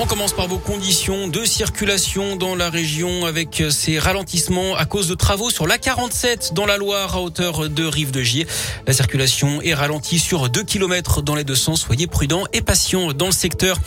On commence par vos conditions de circulation dans la région avec ces ralentissements à cause de travaux sur la 47 dans la Loire à hauteur de Rive de Gier. La circulation est ralentie sur 2 km dans les deux sens. Soyez prudents et patients dans le secteur.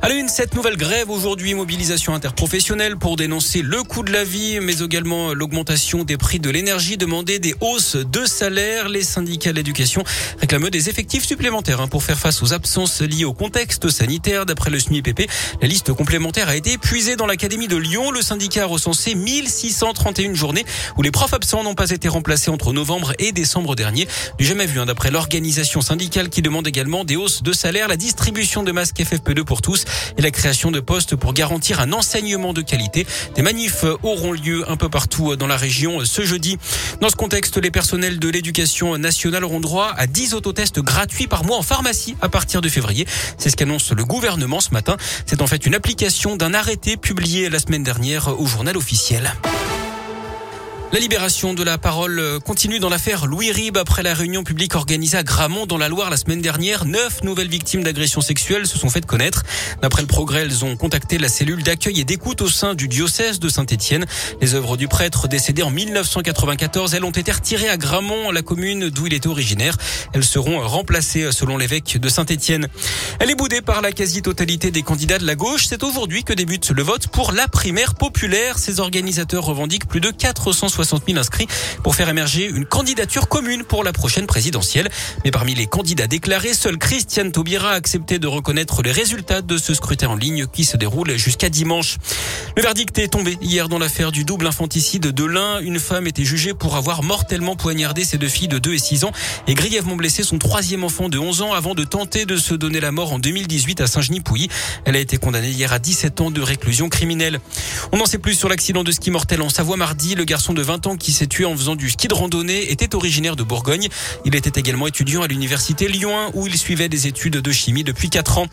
À la une, cette nouvelle grève aujourd'hui, mobilisation interprofessionnelle pour dénoncer le coût de la vie, mais également l'augmentation des prix de l'énergie, demander des hausses de salaire. Les syndicats de l'éducation réclament des effectifs supplémentaires hein, pour faire face aux absences liées au contexte sanitaire. D'après le SMIPP, la liste complémentaire a été épuisée dans l'Académie de Lyon. Le syndicat a recensé 1631 journées où les profs absents n'ont pas été remplacés entre novembre et décembre dernier. Du jamais vu, hein, d'après l'organisation syndicale qui demande également des hausses de salaire, la distribution de masques FFP2 pour tous et la création de postes pour garantir un enseignement de qualité. Des manifs auront lieu un peu partout dans la région ce jeudi. Dans ce contexte, les personnels de l'éducation nationale auront droit à 10 autotests gratuits par mois en pharmacie à partir de février. C'est ce qu'annonce le gouvernement ce matin. C'est en fait une application d'un arrêté publié la semaine dernière au journal officiel. La libération de la parole continue dans l'affaire Louis Rib après la réunion publique organisée à Gramont dans la Loire la semaine dernière. Neuf nouvelles victimes d'agressions sexuelles se sont faites connaître. D'après le progrès, elles ont contacté la cellule d'accueil et d'écoute au sein du diocèse de Saint-Étienne. Les œuvres du prêtre décédé en 1994, elles ont été retirées à Gramont, la commune d'où il était originaire. Elles seront remplacées selon l'évêque de Saint-Étienne. Elle est boudée par la quasi-totalité des candidats de la gauche. C'est aujourd'hui que débute le vote pour la primaire populaire. Ces organisateurs revendiquent plus de 460 60 000 inscrits pour faire émerger une candidature commune pour la prochaine présidentielle. Mais parmi les candidats déclarés, seul Christiane Taubira a accepté de reconnaître les résultats de ce scrutin en ligne qui se déroule jusqu'à dimanche. Le verdict est tombé hier dans l'affaire du double infanticide de l'un. Une femme était jugée pour avoir mortellement poignardé ses deux filles de 2 et 6 ans et grièvement blessé son troisième enfant de 11 ans avant de tenter de se donner la mort en 2018 à Saint-Genis-Pouilly. Elle a été condamnée hier à 17 ans de réclusion criminelle. On n'en sait plus sur l'accident de ski mortel en Savoie mardi. Le garçon de 20 ans qui s'est tué en faisant du ski de randonnée était originaire de Bourgogne. Il était également étudiant à l'université Lyon où il suivait des études de chimie depuis 4 ans.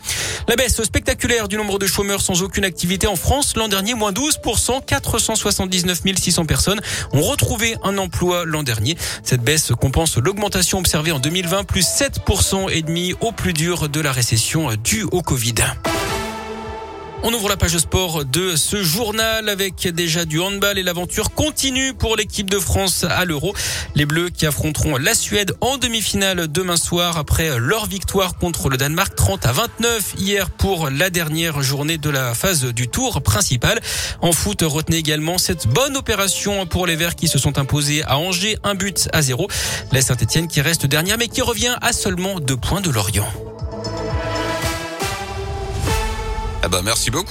La baisse spectaculaire du nombre de chômeurs sans aucune activité en France l'an dernier, moins 12%, 479 600 personnes ont retrouvé un emploi l'an dernier. Cette baisse compense l'augmentation observée en 2020, plus 7% et demi au plus dur de la récession due au Covid. On ouvre la page sport de ce journal avec déjà du handball et l'aventure continue pour l'équipe de France à l'Euro. Les Bleus qui affronteront la Suède en demi-finale demain soir après leur victoire contre le Danemark 30 à 29 hier pour la dernière journée de la phase du tour principal. En foot, retenez également cette bonne opération pour les Verts qui se sont imposés à Angers, un but à zéro. La Saint-Etienne qui reste dernière mais qui revient à seulement deux points de Lorient. Bah merci beaucoup.